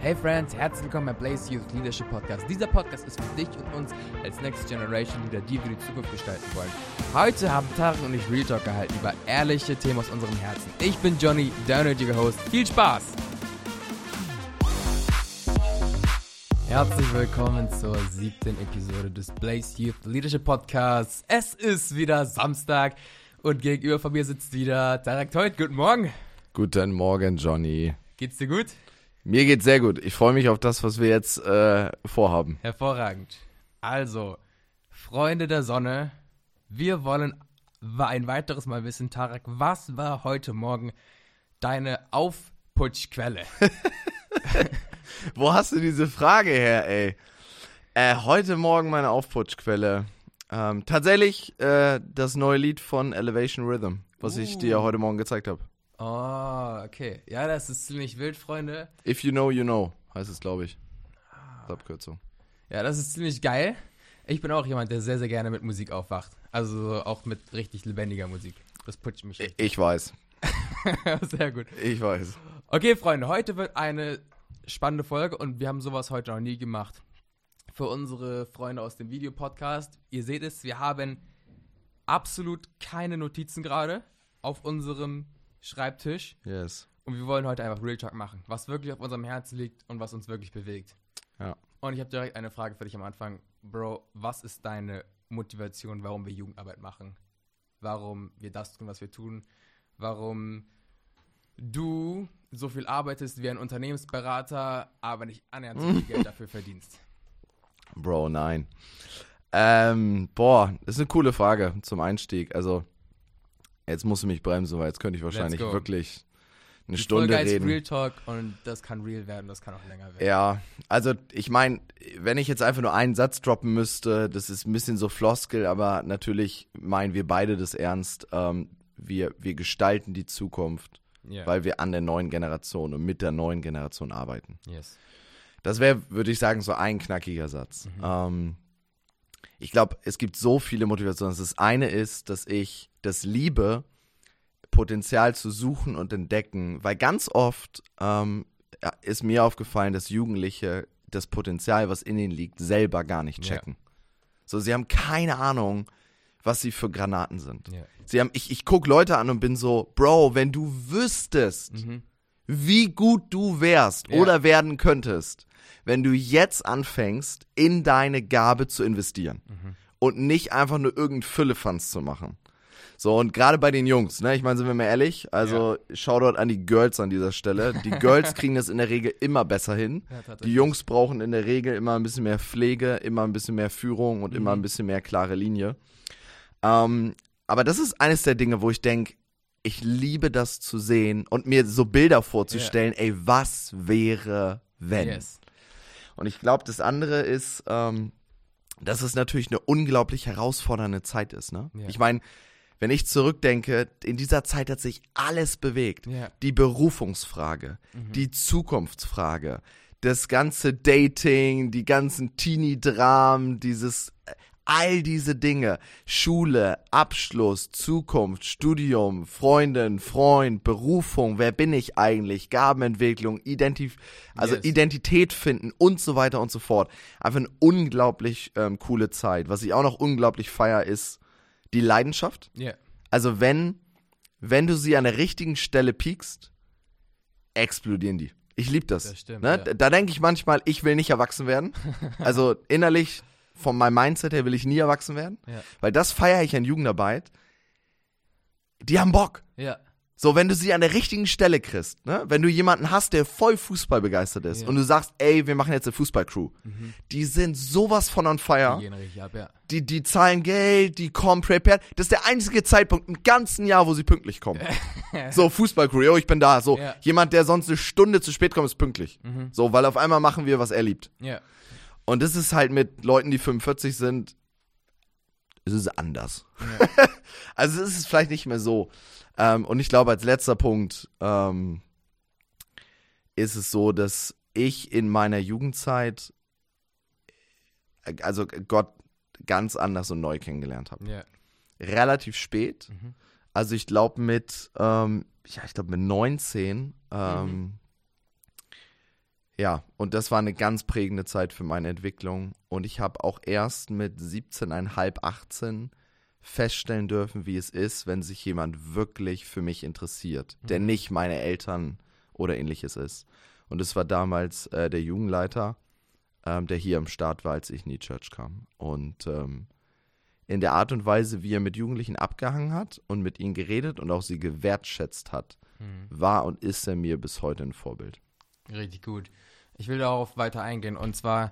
Hey Friends, herzlich willkommen beim Blaze Youth Leadership Podcast. Dieser Podcast ist für dich und uns als Next Generation Leader, die wir die Zukunft gestalten wollen. Heute haben Tarek und ich Real Talk gehalten über ehrliche Themen aus unserem Herzen. Ich bin Johnny, der nötige Host. Viel Spaß! Herzlich willkommen zur siebten Episode des Blaze Youth Leadership Podcasts. Es ist wieder Samstag und gegenüber von mir sitzt wieder Tarek Teut. Guten Morgen. Guten Morgen, Johnny. Geht's dir gut? Mir geht's sehr gut. Ich freue mich auf das, was wir jetzt äh, vorhaben. Hervorragend. Also, Freunde der Sonne, wir wollen ein weiteres Mal wissen, Tarek, was war heute Morgen deine Aufputschquelle? Wo hast du diese Frage her, ey? Äh, heute Morgen meine Aufputschquelle. Ähm, tatsächlich äh, das neue Lied von Elevation Rhythm, was uh. ich dir heute Morgen gezeigt habe. Oh, okay. Ja, das ist ziemlich wild, Freunde. If you know, you know, heißt es, glaube ich. Ah. Abkürzung. Ja, das ist ziemlich geil. Ich bin auch jemand, der sehr, sehr gerne mit Musik aufwacht. Also auch mit richtig lebendiger Musik. Das putscht mich richtig. Ich weiß. sehr gut. Ich weiß. Okay, Freunde, heute wird eine spannende Folge und wir haben sowas heute noch nie gemacht. Für unsere Freunde aus dem Videopodcast, ihr seht es, wir haben absolut keine Notizen gerade auf unserem Schreibtisch. Yes. Und wir wollen heute einfach Real Talk machen, was wirklich auf unserem Herzen liegt und was uns wirklich bewegt. Ja. Und ich habe direkt eine Frage für dich am Anfang. Bro, was ist deine Motivation, warum wir Jugendarbeit machen? Warum wir das tun, was wir tun? Warum du so viel arbeitest wie ein Unternehmensberater, aber nicht annähernd so viel Geld dafür verdienst? Bro, nein. Ähm, boah, das ist eine coole Frage zum Einstieg. Also, jetzt musst du mich bremsen, weil jetzt könnte ich wahrscheinlich wirklich eine Die Stunde Folge reden. Real Talk und das kann real werden, das kann auch länger werden. Ja, also ich meine, wenn ich jetzt einfach nur einen Satz droppen müsste, das ist ein bisschen so Floskel, aber natürlich meinen wir beide das ernst. Ähm, wir, wir gestalten die Zukunft, yeah. weil wir an der neuen Generation und mit der neuen Generation arbeiten. Yes. Das wäre, würde ich sagen, so ein knackiger Satz. Mhm. Ähm, ich glaube, es gibt so viele Motivationen. Das eine ist, dass ich das liebe, Potenzial zu suchen und entdecken, weil ganz oft ähm, ist mir aufgefallen, dass Jugendliche das Potenzial, was in ihnen liegt, selber gar nicht checken. Ja. So, sie haben keine Ahnung, was sie für Granaten sind. Ja. Sie haben, ich, ich gucke Leute an und bin so, Bro, wenn du wüsstest, mhm. wie gut du wärst ja. oder werden könntest, wenn du jetzt anfängst, in deine Gabe zu investieren mhm. und nicht einfach nur irgendeinen Füllefanz zu machen. So, und gerade bei den Jungs, ne, ich meine, sind wir mal ehrlich, also ja. Shoutout an die Girls an dieser Stelle. Die Girls kriegen das in der Regel immer besser hin. Ja, die Jungs brauchen in der Regel immer ein bisschen mehr Pflege, immer ein bisschen mehr Führung und mhm. immer ein bisschen mehr klare Linie. Ähm, aber das ist eines der Dinge, wo ich denke, ich liebe das zu sehen und mir so Bilder vorzustellen, yeah. ey, was wäre, wenn? Yes. Und ich glaube, das andere ist, ähm, dass es natürlich eine unglaublich herausfordernde Zeit ist. Ne? Yeah. Ich meine, wenn ich zurückdenke, in dieser Zeit hat sich alles bewegt. Yeah. Die Berufungsfrage, mhm. die Zukunftsfrage, das ganze Dating, die ganzen Teenie-Dramen, dieses all diese Dinge, Schule, Abschluss, Zukunft, Studium, Freundin, Freund, Berufung, wer bin ich eigentlich, Gabenentwicklung, Identif also yes. Identität finden und so weiter und so fort. Einfach eine unglaublich ähm, coole Zeit. Was ich auch noch unglaublich feier, ist die Leidenschaft. Yeah. Also wenn, wenn du sie an der richtigen Stelle piekst, explodieren die. Ich liebe das. das stimmt, ne? ja. Da denke ich manchmal, ich will nicht erwachsen werden. Also innerlich von meinem Mindset her will ich nie erwachsen werden. Ja. Weil das feiere ich an Jugendarbeit. Die haben Bock. Ja. So, wenn du sie an der richtigen Stelle kriegst, ne? wenn du jemanden hast, der voll Fußball begeistert ist ja. und du sagst, ey, wir machen jetzt eine Fußballcrew, mhm. die sind sowas von on fire. Die, gehen richtig ab, ja. die, die zahlen Geld, die kommen prepared. Das ist der einzige Zeitpunkt im ganzen Jahr, wo sie pünktlich kommen. so, Fußballcrew, yo, ich bin da. So, ja. jemand, der sonst eine Stunde zu spät kommt, ist pünktlich. Mhm. So, weil auf einmal machen wir, was er liebt. Ja. Und das ist halt mit Leuten, die 45 sind, es ist anders. Ja. also es ist vielleicht nicht mehr so. Ähm, und ich glaube, als letzter Punkt ähm, ist es so, dass ich in meiner Jugendzeit, also Gott ganz anders und neu kennengelernt habe. Ja. Relativ spät. Mhm. Also ich glaube mit, ähm, ja, ich glaube mit 19 ähm, mhm ja, und das war eine ganz prägende Zeit für meine Entwicklung. Und ich habe auch erst mit 17,5, 18 feststellen dürfen, wie es ist, wenn sich jemand wirklich für mich interessiert, der nicht meine Eltern oder ähnliches ist. Und es war damals äh, der Jugendleiter, ähm, der hier am Start war, als ich in die Church kam. Und ähm, in der Art und Weise, wie er mit Jugendlichen abgehangen hat und mit ihnen geredet und auch sie gewertschätzt hat, war und ist er mir bis heute ein Vorbild. Richtig gut. Ich will darauf weiter eingehen. Und zwar,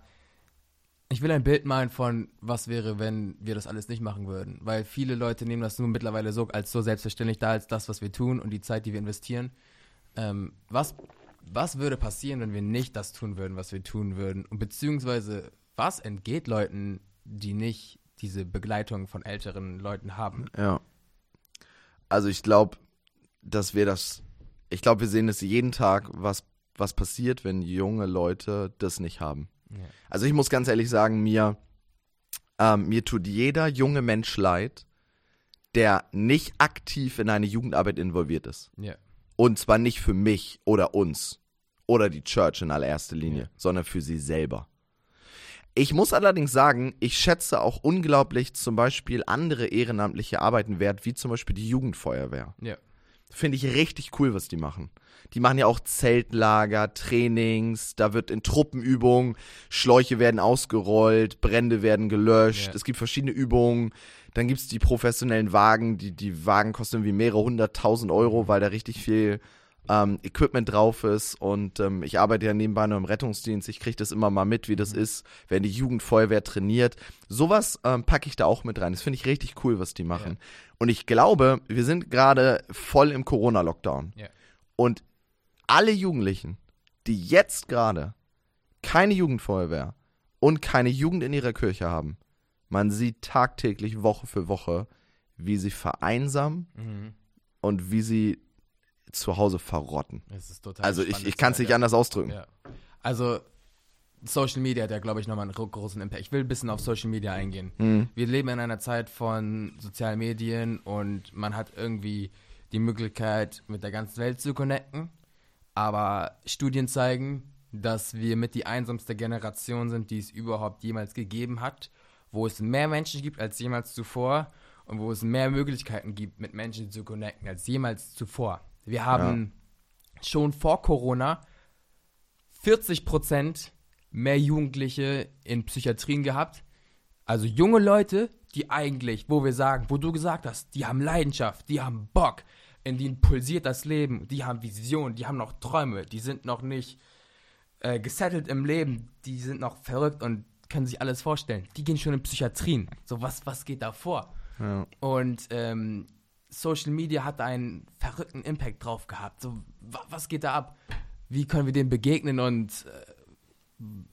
ich will ein Bild malen von, was wäre, wenn wir das alles nicht machen würden. Weil viele Leute nehmen das nun mittlerweile so als so selbstverständlich da, als das, was wir tun und die Zeit, die wir investieren. Ähm, was, was würde passieren, wenn wir nicht das tun würden, was wir tun würden? Und beziehungsweise, was entgeht Leuten, die nicht diese Begleitung von älteren Leuten haben? Ja. Also ich glaube, dass wir das, ich glaube, wir sehen es jeden Tag, was, was passiert, wenn junge Leute das nicht haben. Ja. Also ich muss ganz ehrlich sagen, mir, ähm, mir tut jeder junge Mensch leid, der nicht aktiv in eine Jugendarbeit involviert ist. Ja. Und zwar nicht für mich oder uns oder die Church in allererster Linie, Ja. sondern für sie selber. Ich muss allerdings sagen, ich schätze auch unglaublich zum Beispiel andere ehrenamtliche Arbeiten wert, wie zum Beispiel die Jugendfeuerwehr. Ja. Finde ich richtig cool, was die machen. Die machen ja auch Zeltlager, Trainings, da wird in Truppenübungen, Schläuche werden ausgerollt, Brände werden gelöscht, Ja. es gibt verschiedene Übungen. Dann gibt's die professionellen Wagen, die, die Wagen kosten irgendwie mehrere hunderttausend Euro, weil da richtig viel ähm, Equipment drauf ist. Und ähm, ich arbeite ja nebenbei noch im Rettungsdienst, ich kriege das immer mal mit, wie das ist, wenn die Jugendfeuerwehr trainiert. Sowas ähm, packe ich da auch mit rein. Das finde ich richtig cool, was die machen. Und ich glaube, wir sind gerade voll im Corona-Lockdown. Ja. Und alle Jugendlichen, die jetzt gerade keine Jugendfeuerwehr und keine Jugend in ihrer Kirche haben, man sieht tagtäglich Woche für Woche, wie sie vereinsamen Mhm. und wie sie zu Hause verrotten. Also ich, ich kann es nicht anders ausdrücken. Ja. Also Social Media hat ja, glaube ich, nochmal einen gro- großen Impact. Ich will ein bisschen auf Social Media eingehen. Mhm. Wir leben in einer Zeit von sozialen Medien und man hat irgendwie die Möglichkeit, mit der ganzen Welt zu connecten. Aber Studien zeigen, dass wir mit die einsamste Generation sind, die es überhaupt jemals gegeben hat, wo es mehr Menschen gibt als jemals zuvor und wo es mehr Möglichkeiten gibt, mit Menschen zu connecten als jemals zuvor. Wir haben schon vor Corona 40% mehr Jugendliche in Psychiatrien gehabt. Also junge Leute, die eigentlich, wo wir sagen, wo du gesagt hast, die haben Leidenschaft, die haben Bock, in denen pulsiert das Leben, die haben Visionen, die haben noch Träume, die sind noch nicht äh, gesettelt im Leben, die sind noch verrückt und können sich alles vorstellen. Die gehen schon in Psychiatrien. So, was, was geht da vor? Ja. Und ähm, Social Media hat einen verrückten Impact drauf gehabt. So, wa was geht da ab? Wie können wir dem begegnen und äh,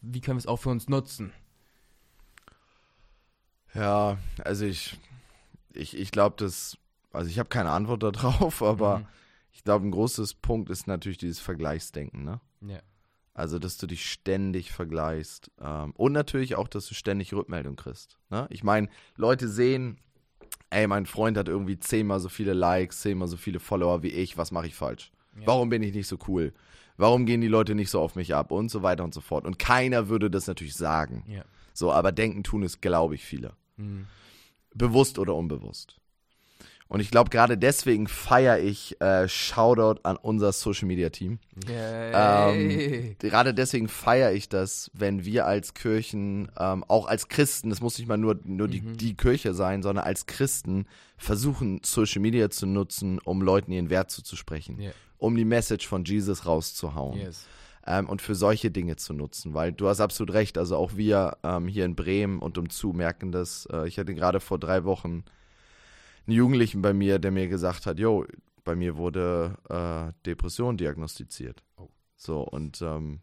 wie können wir es auch für uns nutzen? Ja, also ich, ich, ich glaube, das, also ich habe keine Antwort darauf, aber Mhm. ich glaube, ein großes Punkt ist natürlich dieses Vergleichsdenken, ne? Ja. Also, dass du dich ständig vergleichst. Ähm, und natürlich auch, dass du ständig Rückmeldung kriegst. Ne? Ich meine, Leute sehen, ey, mein Freund hat irgendwie zehnmal so viele Likes, zehnmal so viele Follower wie ich, was mache ich falsch? Ja. Warum bin ich nicht so cool? Warum gehen die Leute nicht so auf mich ab? Und so weiter und so fort. Und keiner würde das natürlich sagen. Ja. So, aber denken tun es, glaube ich, viele. Mhm. Bewusst oder unbewusst. Und ich glaube, gerade deswegen feiere ich äh, Shoutout an unser Social Media Team. Yay. Gerade deswegen feiere ich das, wenn wir als Kirchen, ähm, auch als Christen, das muss nicht mal nur, nur die, Mhm. die Kirche sein, sondern als Christen versuchen, Social Media zu nutzen, um Leuten ihren Wert zuzusprechen, Ja. um die Message von Jesus rauszuhauen Yes. ähm, und für solche Dinge zu nutzen, weil du hast absolut recht, also auch wir ähm, hier in Bremen und umzu merken das. Äh, ich hatte gerade vor drei Wochen einen Jugendlichen bei mir, der mir gesagt hat, jo, bei mir wurde äh, Depression diagnostiziert. Oh. So, und ähm,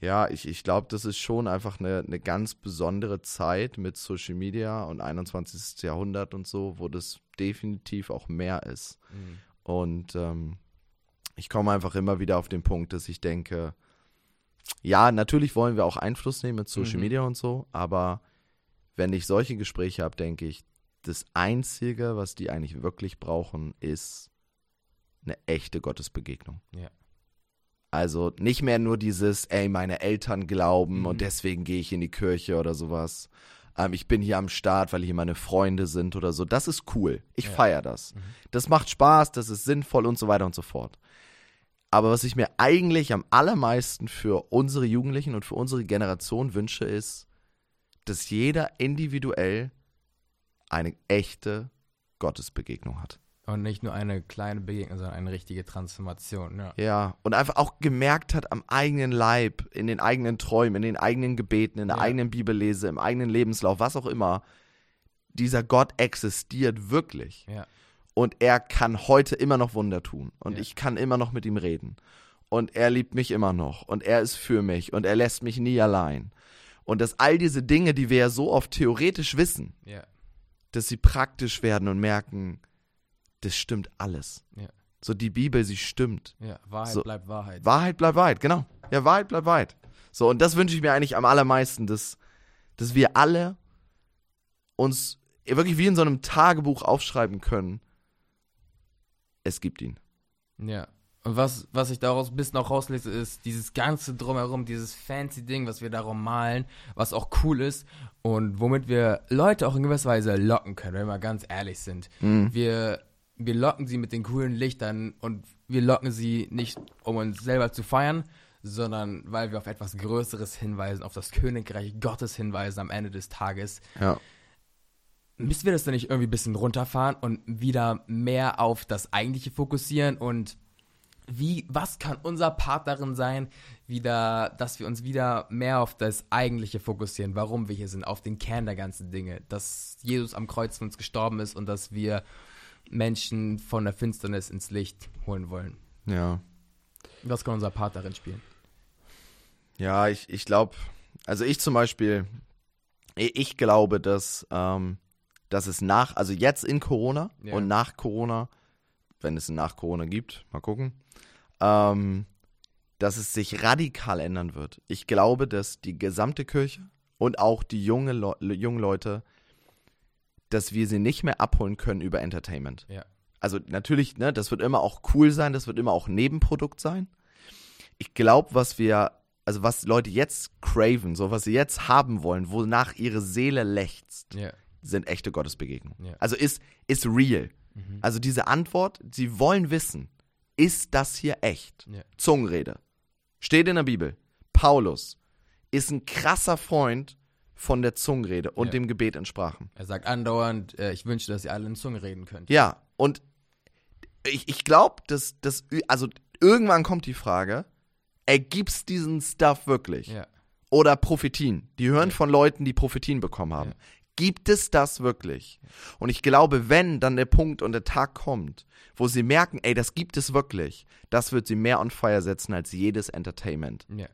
ja, ich, ich glaube, das ist schon einfach eine, eine ganz besondere Zeit mit Social Media und 21. Jahrhundert und so, wo das definitiv auch mehr ist. Mhm. Und ähm, ich komme einfach immer wieder auf den Punkt, dass ich denke, ja, natürlich wollen wir auch Einfluss nehmen mit Social Mhm. Media und so, aber wenn ich solche Gespräche habe, denke ich, das Einzige, was die eigentlich wirklich brauchen, ist eine echte Gottesbegegnung. Ja. Also nicht mehr nur dieses, ey, meine Eltern glauben Mhm. und deswegen gehe ich in die Kirche oder sowas. Ähm, ich bin hier am Start, weil hier meine Freunde sind oder so. Das ist cool. Ich Ja. feiere das. Mhm. Das macht Spaß, das ist sinnvoll und so weiter und so fort. Aber was ich mir eigentlich am allermeisten für unsere Jugendlichen und für unsere Generation wünsche, ist, dass jeder individuell eine echte Gottesbegegnung hat. Und nicht nur eine kleine Begegnung, sondern eine richtige Transformation. Ja. Ja, und einfach auch gemerkt hat am eigenen Leib, in den eigenen Träumen, in den eigenen Gebeten, in der Ja. eigenen Bibellese, im eigenen Lebenslauf, was auch immer, dieser Gott existiert wirklich. Ja. Und er kann heute immer noch Wunder tun. Und ich kann immer noch mit ihm reden. Und er liebt mich immer noch. Und er ist für mich. Und er lässt mich nie allein. Und dass all diese Dinge, die wir ja so oft theoretisch wissen. Dass sie praktisch werden und merken, das stimmt alles. Ja. So die Bibel, sie stimmt. Ja. Wahrheit So. bleibt Wahrheit. Wahrheit bleibt Wahrheit, genau. Ja, Wahrheit bleibt Wahrheit. So, und das wünsche ich mir eigentlich am allermeisten, dass, dass wir alle uns wirklich wie in so einem Tagebuch aufschreiben können. Es gibt ihn. Ja. Und was, was ich daraus ein bisschen auch rauslese, ist dieses ganze Drumherum, dieses fancy Ding, was wir darum malen, was auch cool ist und womit wir Leute auch in gewisser Weise locken können, wenn wir ganz ehrlich sind. Mhm. Wir, wir locken sie mit den coolen Lichtern und wir locken sie nicht, um uns selber zu feiern, sondern weil wir auf etwas Größeres hinweisen, auf das Königreich Gottes hinweisen am Ende des Tages. Ja. Müssen wir das dann nicht irgendwie ein bisschen runterfahren und wieder mehr auf das Eigentliche fokussieren und wie, was kann unser Part darin sein, wieder, dass wir uns wieder mehr auf das Eigentliche fokussieren, warum wir hier sind, auf den Kern der ganzen Dinge, dass Jesus am Kreuz für uns gestorben ist und dass wir Menschen von der Finsternis ins Licht holen wollen. Ja. Was kann unser Part darin spielen? Ja, ich, ich glaube, also ich zum Beispiel, ich, glaube, dass, ähm, dass es nach, also jetzt in Corona Ja. und nach Corona, wenn es nach Corona gibt, mal gucken, ähm, dass es sich radikal ändern wird. Ich glaube, dass die gesamte Kirche und auch die junge Le jungen Leute, dass wir sie nicht mehr abholen können über Entertainment. Ja. Also natürlich, ne, das wird immer auch cool sein, das wird immer auch Nebenprodukt sein. Ich glaube, was wir, also was Leute jetzt craven, so was sie jetzt haben wollen, wonach ihre Seele lechzt, Ja. sind echte Gottesbegegnungen. Ja. Also ist, ist real. Mhm. Also diese Antwort, sie wollen wissen, ist das hier echt? Ja. Zungenrede. Steht in der Bibel. Paulus ist ein krasser Freund von der Zungenrede und Ja. dem Gebet in Sprachen. Er sagt andauernd, äh, ich wünsche, dass ihr alle in Zunge reden könnt. Ja, und ich, ich glaube, dass, dass, also irgendwann kommt die Frage, ey, gibt's diesen Stuff wirklich? Ja. Oder Prophetien? Die hören Ja. von Leuten, die Prophetien bekommen haben. Gibt es das wirklich? Und ich glaube, wenn dann der Punkt und der Tag kommt, wo sie merken, ey, das gibt es wirklich, das wird sie mehr on fire setzen als jedes Entertainment. Ja.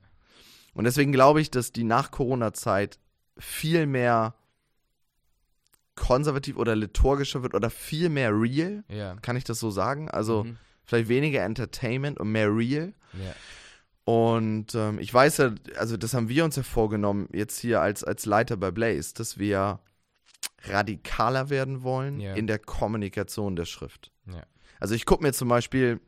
Und deswegen glaube ich, dass die Nach-Corona-Zeit viel mehr konservativ oder liturgischer wird oder viel mehr real. Ja. Kann ich das so sagen? Also Mhm. vielleicht weniger Entertainment und mehr real. Ja. Und ähm, ich weiß ja, also das haben wir uns ja vorgenommen, jetzt hier als, als Leiter bei Blaze, dass wir radikaler werden wollen Ja. in der Kommunikation der Schrift. Ja. Also ich gucke mir zum Beispiel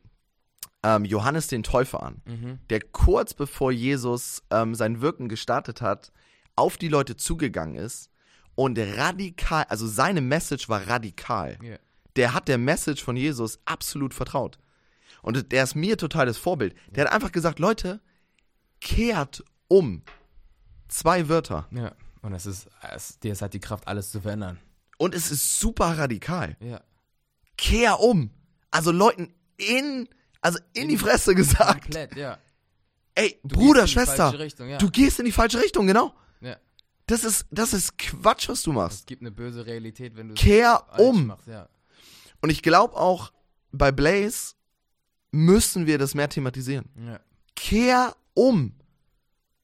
ähm, Johannes den Täufer an, Mhm. der kurz bevor Jesus ähm, sein Wirken gestartet hat, auf die Leute zugegangen ist und radikal, also seine Message war radikal Ja. der hat der Message von Jesus absolut vertraut. Und der ist mir total das Vorbild. Der hat einfach gesagt, Leute, kehrt um. Zwei Wörter. Ja. Und es ist, es, dir hat die Kraft, alles zu verändern. Und es ist super radikal. Ja. Kehr um. Also Leuten in, also in die Fresse gesagt. Komplett, ja. Ey, Du Bruder, gehst in die Schwester, falsche Richtung, ja. du gehst in die falsche Richtung, genau. ja. Das ist, das ist Quatsch, was du Es machst. gibt eine böse Realität, wenn du es Kehr um. machst, ja. Und ich glaube auch, bei Blaze müssen wir das mehr thematisieren. Ja. Kehr um.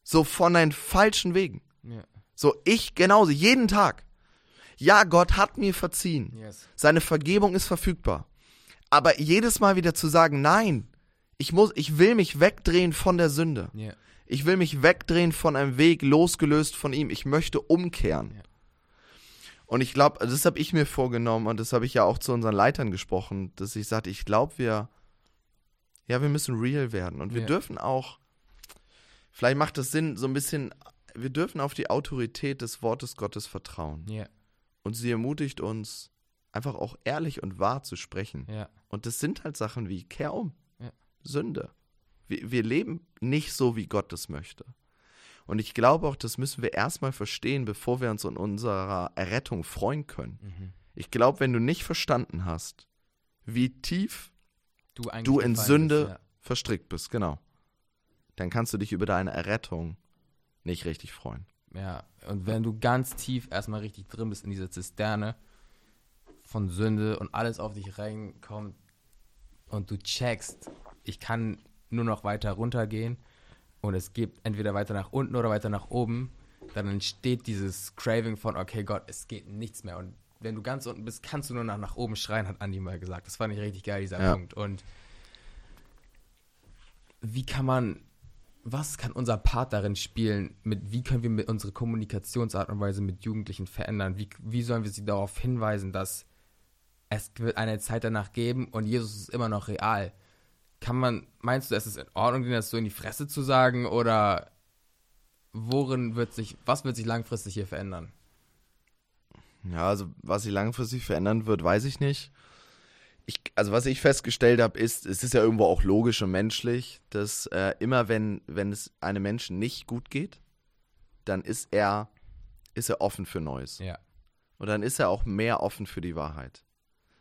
So von deinen falschen Wegen. Ja. So, ich genauso, jeden Tag. Ja, Gott hat mir verziehen. Yes. Seine Vergebung ist verfügbar. Aber jedes Mal wieder zu sagen, nein, ich muss, ich will mich wegdrehen von der Sünde. Ja. Ich will mich wegdrehen von einem Weg, losgelöst von ihm. Ich möchte umkehren. Ja. Und ich glaube, das habe ich mir vorgenommen und das habe ich ja auch zu unseren Leitern gesprochen, dass ich sagte, ich glaube, wir, ja, wir müssen real werden. Und wir Ja. dürfen auch, vielleicht macht es Sinn, so ein bisschen, wir dürfen auf die Autorität des Wortes Gottes vertrauen. Ja, Und sie ermutigt uns, einfach auch ehrlich und wahr zu sprechen. ja, Und das sind halt Sachen wie Kehr um, Ja. Sünde. Wir, wir leben nicht so, wie Gott es möchte. Und ich glaube auch, das müssen wir erstmal verstehen, bevor wir uns in unserer Errettung freuen können. mhm. Ich glaube, wenn du nicht verstanden hast, wie tief Du, du in Sünde bist, verstrickt bist, genau, dann kannst du dich über deine Errettung nicht richtig freuen. ja. und wenn du ganz tief erstmal richtig drin bist in dieser Zisterne von Sünde und alles auf dich reinkommt und du checkst, ich kann nur noch weiter runtergehen und es geht entweder weiter nach unten oder weiter nach oben, dann entsteht dieses Craving von, okay Gott, es geht nichts mehr. Und wenn du ganz unten bist, kannst du nur nach, nach oben schreien, hat Andi mal gesagt. Das fand ich richtig geil, dieser Ja. Punkt. Und wie kann man, was kann unser Part darin spielen, mit wie können wir mit unsere Kommunikationsart und Weise mit Jugendlichen verändern? Wie, wie sollen wir sie darauf hinweisen, dass es wird eine Zeit danach geben und Jesus ist immer noch real? Kann man, meinst du, es ist in Ordnung, denen das so in die Fresse zu sagen oder worin wird sich, was wird sich langfristig hier verändern? Ja, also was sich langfristig verändern wird, weiß ich nicht. Ich, also was ich festgestellt habe, ist, es ist ja irgendwo auch logisch und menschlich, dass äh, immer wenn, wenn es einem Menschen nicht gut geht, dann ist er, ist er offen für Neues. Ja. Und dann ist er auch mehr offen für die Wahrheit.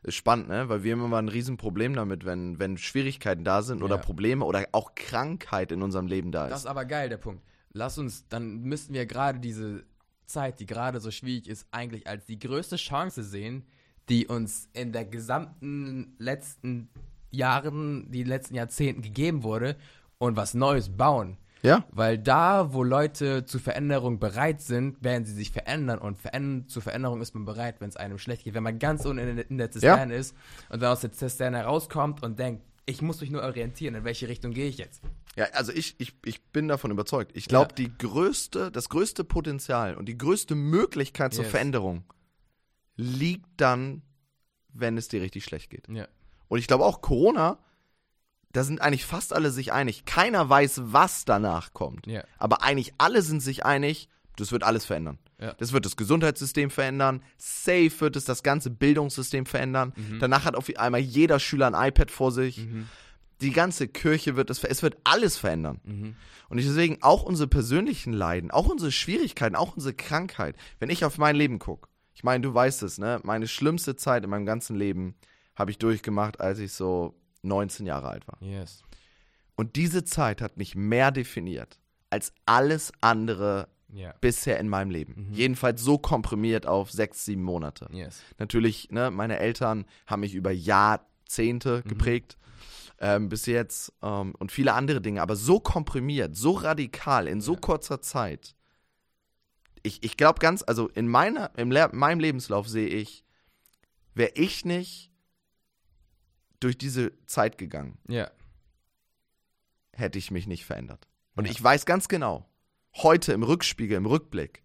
Ist spannend, ne? Weil wir haben immer ein Riesenproblem damit, wenn, wenn Schwierigkeiten da sind oder Ja. Probleme oder auch Krankheit in unserem Leben da Das ist. ist aber geil, der Punkt. Lass uns, dann müssten wir gerade diese Zeit, die gerade so schwierig ist, eigentlich als die größte Chance sehen, die uns in der gesamten letzten Jahren, die letzten Jahrzehnten gegeben wurde und was Neues bauen. Ja? Weil da, wo Leute zu Veränderung bereit sind, werden sie sich verändern und verändern, zur Veränderung ist man bereit, wenn es einem schlecht geht. Wenn man ganz unten in, der- in der Zisterne ist und dann aus der Zisterne rauskommt und denkt, ich muss mich nur orientieren, in welche Richtung gehe ich jetzt? Ja, also ich, ich, ich bin davon überzeugt. Ich glaube, Ja. die größte, das größte Potenzial und die größte Möglichkeit zur Yes. Veränderung liegt dann, wenn es dir richtig schlecht geht. Ja. Und ich glaube auch Corona, da sind eigentlich fast alle sich einig. Keiner weiß, was danach kommt. Ja. Aber eigentlich alle sind sich einig, das wird alles verändern. Ja. Das wird das Gesundheitssystem verändern. Safe wird es das ganze Bildungssystem verändern. Mhm. Danach hat auf einmal jeder Schüler ein iPad vor sich. Die ganze Kirche wird es, es wird alles verändern. Mhm. Und deswegen auch unsere persönlichen Leiden, auch unsere Schwierigkeiten, auch unsere Krankheit. Wenn ich auf mein Leben gucke, ich meine, du weißt es, ne? Meine schlimmste Zeit in meinem ganzen Leben habe ich durchgemacht, als ich so 19 Jahre alt war. Yes. Und diese Zeit hat mich mehr definiert als alles andere Ja. bisher in meinem Leben. Jedenfalls so komprimiert auf sechs, sieben Monate. Yes. Natürlich, ne, meine Eltern haben mich über Jahrzehnte geprägt. Ähm, bis jetzt ähm, und viele andere Dinge, aber so komprimiert, so radikal, in so Ja. kurzer Zeit. Ich, ich glaube ganz, also in meiner, im Le meinem Lebenslauf sehe ich, wäre ich nicht durch diese Zeit gegangen, Ja. hätte ich mich nicht verändert. Und Ja. ich weiß ganz genau, heute im Rückspiegel, im Rückblick,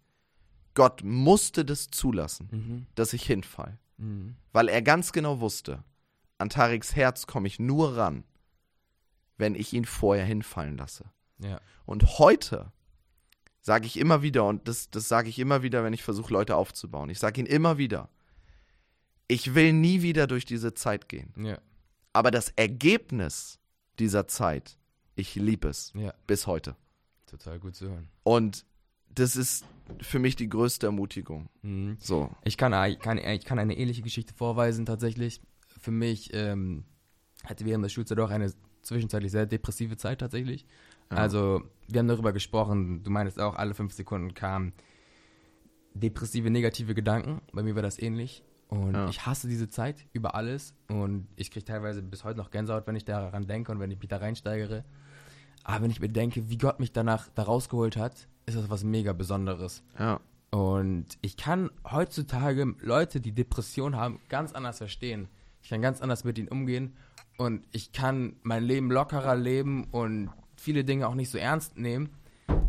Gott musste das zulassen, Mhm. dass ich hinfall. Mhm. Weil er ganz genau wusste, an Tariks Herz komme ich nur ran, wenn ich ihn vorher hinfallen lasse. Ja. Und heute sage ich immer wieder, und das, das sage ich immer wieder, wenn ich versuche, Leute aufzubauen, ich sage ihnen immer wieder, ich will nie wieder durch diese Zeit gehen. Ja. Aber das Ergebnis dieser Zeit, ich liebe es Ja. bis heute. Total gut zu hören. Und das ist für mich die größte Ermutigung. Mhm. So. Ich kann, ich, kann, ich kann eine ähnliche Geschichte vorweisen, tatsächlich. Für mich ähm, hatte während der Schulzeit auch eine zwischenzeitlich sehr depressive Zeit, tatsächlich. Ja. Also, wir haben darüber gesprochen, du meinst auch, alle fünf Sekunden kamen depressive, negative Gedanken. Bei mir war das ähnlich. Und Ja. ich hasse diese Zeit über alles. Und ich kriege teilweise bis heute noch Gänsehaut, wenn ich daran denke und wenn ich mich da reinsteigere. Aber wenn ich mir denke, wie Gott mich danach da rausgeholt hat, ist das was mega Besonderes. Ja. Und ich kann heutzutage Leute, die Depression haben, ganz anders verstehen. Ich kann ganz anders mit ihnen umgehen und ich kann mein Leben lockerer leben und viele Dinge auch nicht so ernst nehmen,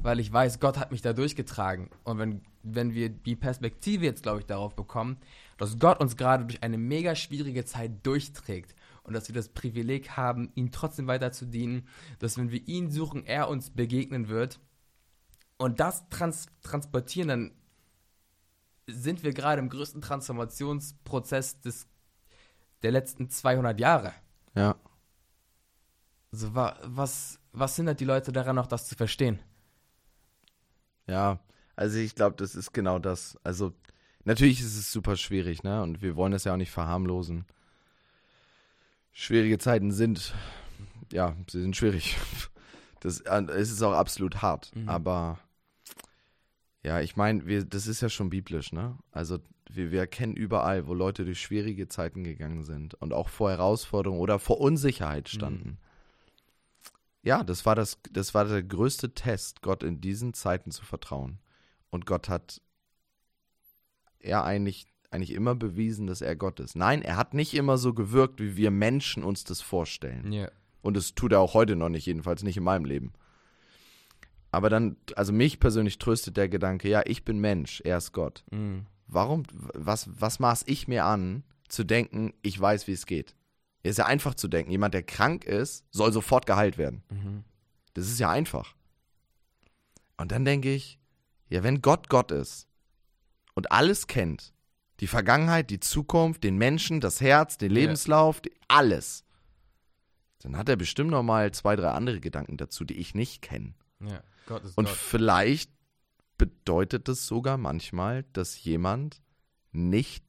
weil ich weiß, Gott hat mich da durchgetragen. Und wenn, wenn wir die Perspektive jetzt, glaube ich, darauf bekommen, dass Gott uns gerade durch eine mega schwierige Zeit durchträgt und dass wir das Privileg haben, ihm trotzdem weiter zu dienen, dass wenn wir ihn suchen, er uns begegnen wird. Und das trans transportieren, dann sind wir gerade im größten Transformationsprozess des, der letzten 200 Jahre. Ja. Also, wa was, was hindert die Leute daran, noch das zu verstehen? Ja, also ich glaube, das ist genau das. Also natürlich ist es super schwierig, ne? Und wir wollen das ja auch nicht verharmlosen. Schwierige Zeiten sind, ja, sie sind schwierig. Das es ist auch absolut hart. Mhm. Aber ja, ich meine, das ist ja schon biblisch, ne? Also wir, wir erkennen überall, wo Leute durch schwierige Zeiten gegangen sind und auch vor Herausforderungen oder vor Unsicherheit standen. Ja, das war das, das war der größte Test, Gott in diesen Zeiten zu vertrauen. Und Gott hat ja eigentlich, eigentlich immer bewiesen, dass er Gott ist. Nein, er hat nicht immer so gewirkt, wie wir Menschen uns das vorstellen. Ja. Und das tut er auch heute noch nicht, jedenfalls nicht in meinem Leben. Aber dann, also mich persönlich tröstet der Gedanke, ja, ich bin Mensch, er ist Gott. Mhm. Warum, was, was maß ich mir an, zu denken, ich weiß, wie es geht? Ist ja einfach zu denken, jemand, der krank ist, soll sofort geheilt werden. Mhm. Das ist ja einfach. Und dann denke ich, ja, wenn Gott Gott ist und alles kennt, die Vergangenheit, die Zukunft, den Menschen, das Herz, den Ja. Lebenslauf, die- alles, dann hat er bestimmt noch mal zwei, drei andere Gedanken dazu, die ich nicht kenne. Ja. Gott ist Und Gott. vielleicht bedeutet es sogar manchmal, dass jemand nicht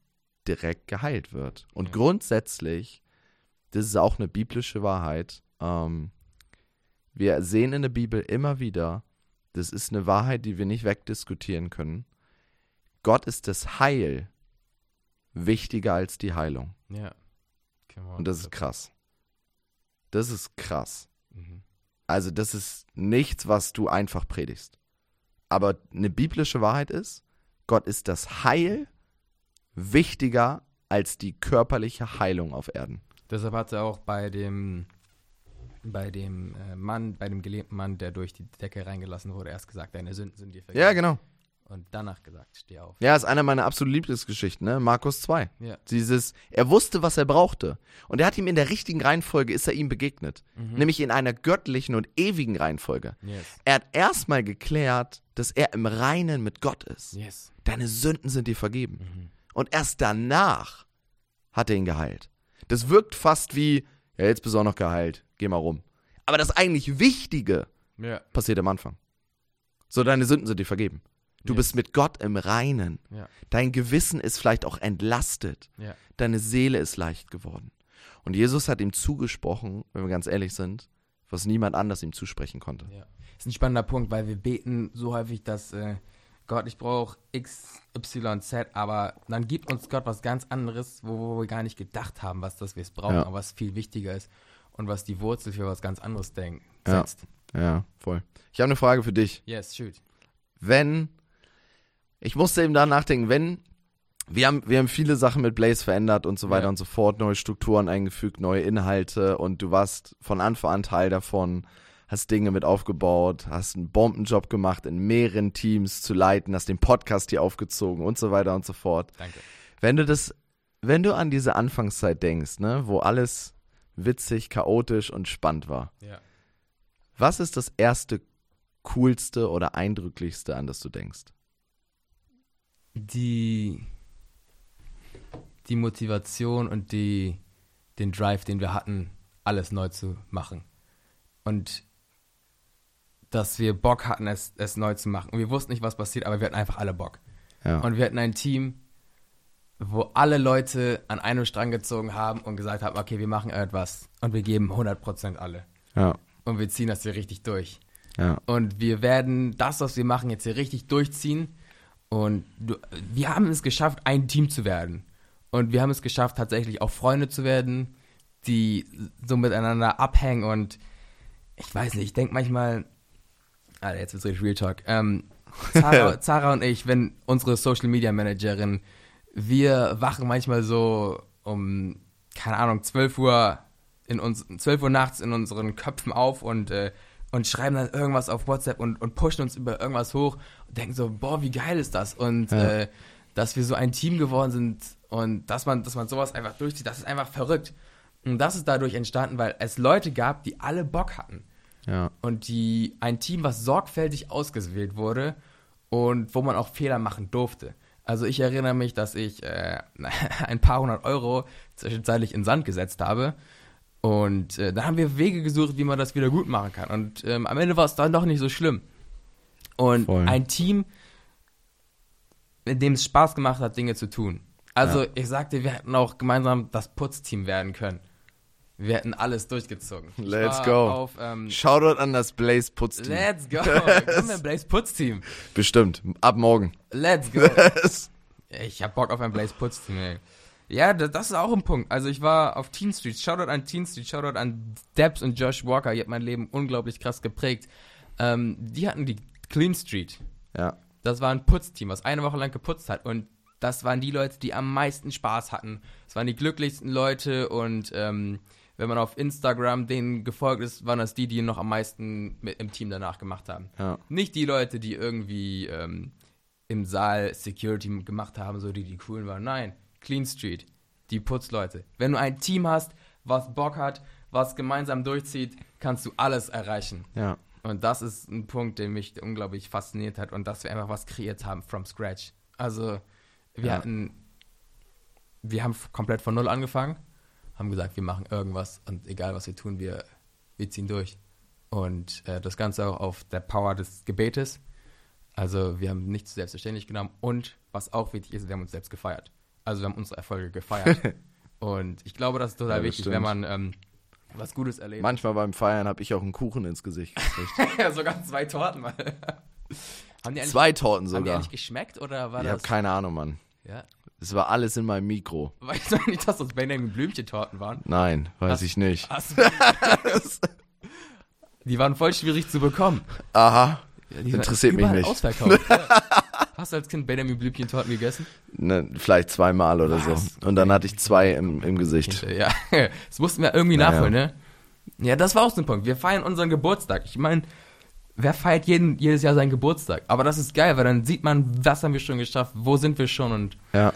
direkt geheilt wird. Und Ja. grundsätzlich, das ist auch eine biblische Wahrheit. Ähm, wir sehen in der Bibel immer wieder, das ist eine Wahrheit, die wir nicht wegdiskutieren können. Gott ist das Heil wichtiger als die Heilung. Ja. On. Und das ist krass. Das ist krass. Mhm. Also das ist nichts, was du einfach predigst. Aber eine biblische Wahrheit ist, Gott ist das Heil wichtiger als die körperliche Heilung auf Erden. Deshalb hat er auch bei dem, bei dem äh, Mann, bei dem gelähmten Mann, der durch die Decke reingelassen wurde, erst gesagt, deine Sünden sind dir vergeben. Ja, genau. Und danach gesagt, steh auf. Ja, ist einer meiner absoluten Lieblingsgeschichten, ne? Markus 2. Ja. Dieses, er wusste, was er brauchte. Und er hat ihm in der richtigen Reihenfolge, ist er ihm begegnet. Mhm. Nämlich in einer göttlichen und ewigen Reihenfolge. Yes. Er hat erstmal geklärt, dass er im Reinen mit Gott ist. Yes. Deine Sünden sind dir vergeben. Mhm. Und erst danach hat er ihn geheilt. Das wirkt fast wie, ja, jetzt bist du auch noch geheilt, geh mal rum. Aber das eigentlich Wichtige Ja. passiert am Anfang. So, deine Sünden sind dir vergeben. Du Yes. bist mit Gott im Reinen. Ja. Dein Gewissen ist vielleicht auch entlastet. Ja. Deine Seele ist leicht geworden. Und Jesus hat ihm zugesprochen, wenn wir ganz ehrlich sind, was niemand anders ihm zusprechen konnte. Ja. Ist ein spannender Punkt, weil wir beten so häufig, dass äh, Gott, ich brauche X, Y, Z, aber dann gibt uns Gott was ganz anderes, wo, wo wir gar nicht gedacht haben, was das wir es brauchen, Ja. aber was viel wichtiger ist und was die Wurzel für was ganz anderes denkt, Ja. setzt. Ja, voll. Ich habe eine Frage für dich. Yes, shoot. wenn, ich musste eben da nachdenken, wenn, wir haben, wir haben viele Sachen mit Blaze verändert und so weiter Ja. und so fort, neue Strukturen eingefügt, neue Inhalte und du warst von Anfang an Teil davon, hast Dinge mit aufgebaut, hast einen Bombenjob gemacht, in mehreren Teams zu leiten, hast den Podcast hier aufgezogen und so weiter und so fort. Danke. Wenn du das, wenn du an diese Anfangszeit denkst, ne, wo alles witzig, chaotisch und spannend war, Ja. was ist das erste, coolste oder eindrücklichste, an das du denkst? Die, die Motivation und die, den Drive, den wir hatten, alles neu zu machen. Und dass wir Bock hatten, es, es neu zu machen. Und wir wussten nicht, was passiert, aber wir hatten einfach alle Bock. Ja. Und wir hatten ein Team, wo alle Leute an einem Strang gezogen haben und gesagt haben, okay, wir machen etwas und wir geben 100% alle. ja. Und wir ziehen das hier richtig durch. Ja. Und wir werden das, was wir machen, jetzt hier richtig durchziehen. Und du, wir haben es geschafft, ein Team zu werden. Und wir haben es geschafft, tatsächlich auch Freunde zu werden, die so miteinander abhängen. Und ich weiß nicht, ich denke manchmal, Alter, jetzt wird's richtig Real Talk. Ähm, Zara, Zara und ich, wenn unsere Social Media Managerin, wir wachen manchmal so um, keine Ahnung, 12 Uhr in uns, 12 Uhr nachts in unseren Köpfen auf und, äh, und schreiben dann irgendwas auf WhatsApp und, und pushen uns über irgendwas hoch und denken so, boah, wie geil ist das? Und Ja. äh, dass wir so ein Team geworden sind und dass man, dass man sowas einfach durchzieht, das ist einfach verrückt. Und das ist dadurch entstanden, weil es Leute gab, die alle Bock hatten. Ja. Und die ein Team, was sorgfältig ausgewählt wurde und wo man auch Fehler machen durfte. Also ich erinnere mich, dass ich äh, ein paar hundert Euro zwischenzeitlich in Sand gesetzt habe. Und äh, da haben wir Wege gesucht, wie man das wieder gut machen kann. Und ähm, am Ende war es dann doch nicht so schlimm. Und Voll. ein Team, in dem es Spaß gemacht hat, Dinge zu tun. Also Ja. ich sagte, wir hätten auch gemeinsam das Putzteam werden können. Wir hätten alles durchgezogen. Let's go. Auf, ähm, Shoutout an das Blaze Putzteam. Let's go. Komm, wir Blaze Putzteam. Bestimmt. Ab morgen. Let's go. Ich hab Bock auf ein Blaze Putzteam, ey. Ja, das, das ist auch ein Punkt. Also ich war auf Teen Street. Shoutout an Teen Street, Shoutout an Debs und Josh Walker. Ihr habt mein Leben unglaublich krass geprägt. Ähm, die hatten die Clean Street. ja. Das war ein Putzteam, was eine Woche lang geputzt hat. Und das waren die Leute, die am meisten Spaß hatten. Das waren die glücklichsten Leute. Und ähm, wenn man auf Instagram denen gefolgt ist, waren das die, die noch am meisten mit im Team danach gemacht haben. Ja. Nicht die Leute, die irgendwie ähm, im Saal Security gemacht haben, so die die coolen waren. Nein, Clean Street, die Putzleute. Wenn du ein Team hast, was Bock hat, was gemeinsam durchzieht, kannst du alles erreichen. Ja. Und das ist ein Punkt, der mich unglaublich fasziniert hat und dass wir einfach was kreiert haben from scratch. Also wir Ja. hatten, wir haben komplett von null angefangen, haben gesagt, wir machen irgendwas und egal was wir tun, wir, wir ziehen durch. Und äh, das Ganze auch auf der Power des Gebetes. Also wir haben nichts selbstverständlich genommen und was auch wichtig ist, wir haben uns selbst gefeiert. Also wir haben unsere Erfolge gefeiert. und ich glaube, das ist total Ja, wichtig, stimmt. wenn man ähm, was Gutes erlebt. Manchmal beim Feiern habe ich auch einen Kuchen ins Gesicht gekriegt. Ja, sogar zwei Torten mal. haben die eigentlich, Zwei Torten haben die sogar. eigentlich geschmeckt oder war Ich habe das? keine Ahnung, Mann. ja. Es war alles in meinem Mikro. Weißt du nicht, dass das Benjamin Blümchen-Torten waren? Nein, weiß Hast- ich nicht. Hast du- die waren voll schwierig zu bekommen. Aha. Die Interessiert mich nicht. Ausverkauft. Hast du als Kind Benjamin Blümchen-Torten gegessen? Ne, vielleicht zweimal oder Was? so. Und dann hatte ich zwei im, im Gesicht. Ja, das mussten wir irgendwie Naja. nachholen, ne? Ja, das war auch so ein Punkt. Wir feiern unseren Geburtstag. Ich meine, wer feiert jeden, jedes Jahr seinen Geburtstag? Aber das ist geil, weil dann sieht man, was haben wir schon geschafft, wo sind wir schon und Ja,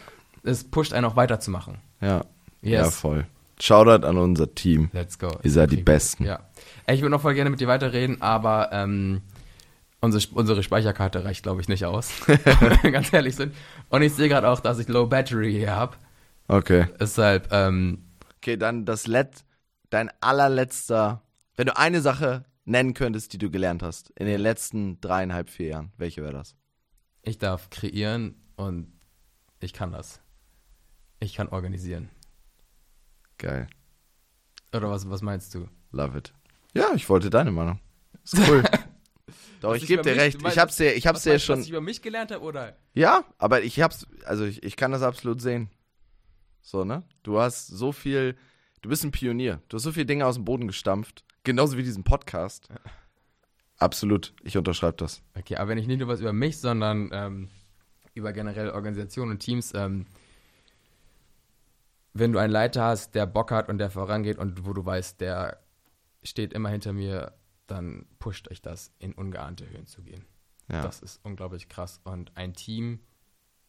es pusht einen auch weiterzumachen. ja. Ja, Yes. voll. Shoutout an unser Team. Let's go. Ihr seid die Besten. Ja. Ich würde noch voll gerne mit dir weiterreden, aber ähm, unsere, unsere Speicherkarte reicht, glaube ich, nicht aus. wenn wir ganz ehrlich sind. Und ich sehe gerade auch, dass ich Low Battery hier habe. Okay. Deshalb, ähm, Okay, dann das Let dein allerletzter, wenn du eine Sache nennen könntest, die du gelernt hast in den letzten dreieinhalb, vier Jahren, welche wäre das? ich darf kreieren und ich kann das. Ich kann organisieren. Geil. Oder was, was meinst du? Love it. Ja, ich wollte deine Meinung. Ist cool. Doch, Was ich gebe dir mich- recht. meinst- Ich hab's dir, ich hab's dir meinst schon. Was ich über mich gelernt habe, oder? Ja, aber ich hab's, also ich, ich kann das absolut sehen. So, ne? Du hast so viel, du bist ein Pionier. Du hast so viele Dinge aus dem Boden gestampft. Genauso wie diesen Podcast. Absolut. Ich unterschreibe das. Okay, aber wenn ich nicht nur was über mich, sondern ähm, über generell Organisationen und Teams, ähm, wenn du einen Leiter hast, der Bock hat und der vorangeht und wo du weißt, der steht immer hinter mir, dann pusht euch das, in ungeahnte Höhen zu gehen. Ja. Das ist unglaublich krass. Und ein Team,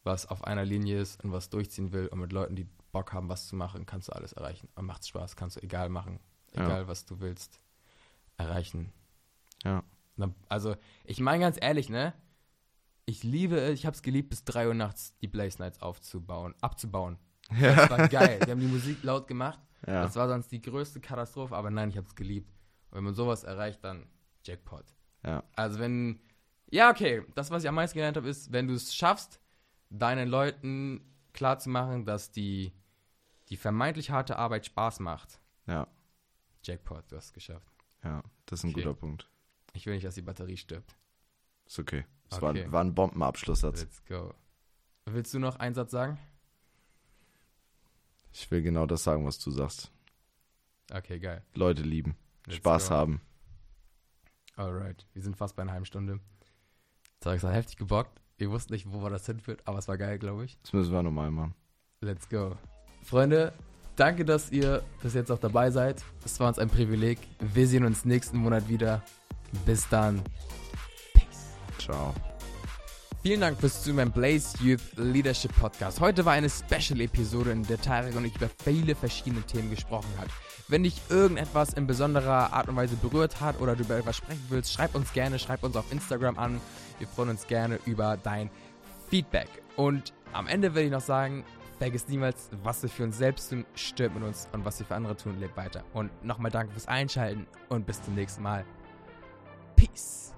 was auf einer Linie ist und was durchziehen will und mit Leuten, die Bock haben, was zu machen, kannst du alles erreichen. Und macht's Spaß, kannst du egal machen. Ja. Egal, was du willst, erreichen. Ja. Also, ich meine ganz ehrlich, ne? Ich liebe ich habe es geliebt, bis 3 Uhr nachts die Blaze Nights aufzubauen, abzubauen. Das war geil. Wir haben die Musik laut gemacht. Ja. Das war sonst die größte Katastrophe, aber nein, ich habe es geliebt. Und wenn man sowas erreicht, dann Jackpot. Ja. Also wenn, ja okay, das, was ich am meisten gelernt habe, ist, wenn du es schaffst, deinen Leuten klarzumachen, dass die, die vermeintlich harte Arbeit Spaß macht. Ja. Jackpot, du hast es geschafft. Ja. Das ist ein Okay. guter Punkt. Ich will nicht, dass die Batterie stirbt. Ist okay. Das Okay. war, war ein Bombenabschlusssatz. Let's go. Willst du noch einen Satz sagen? Ich will genau das sagen, was du sagst. Okay, geil. Leute lieben. Let's Spaß go. haben. Alright, wir sind fast bei einer halben Stunde. Das hat heftig gebockt. Wir wussten nicht, wo wir das hinführt, aber es war geil, glaube ich. Das müssen wir nochmal machen. Let's go. Freunde, danke, dass ihr bis jetzt auch dabei seid. Es war uns ein Privileg. Wir sehen uns nächsten Monat wieder. Bis dann. Ciao. Vielen Dank fürs Zuhören Blaze Youth Leadership Podcast. Heute war eine Special-Episode, in der Tarek und ich über viele verschiedene Themen gesprochen hat. Wenn dich irgendetwas in besonderer Art und Weise berührt hat oder du über etwas sprechen willst, schreib uns gerne, schreib uns auf Instagram an. Wir freuen uns gerne über dein Feedback. Und am Ende will ich noch sagen, vergiss niemals, was wir für uns selbst tun, stirbt mit uns und was wir für andere tun, lebt weiter. Und nochmal danke fürs Einschalten und bis zum nächsten Mal. Peace.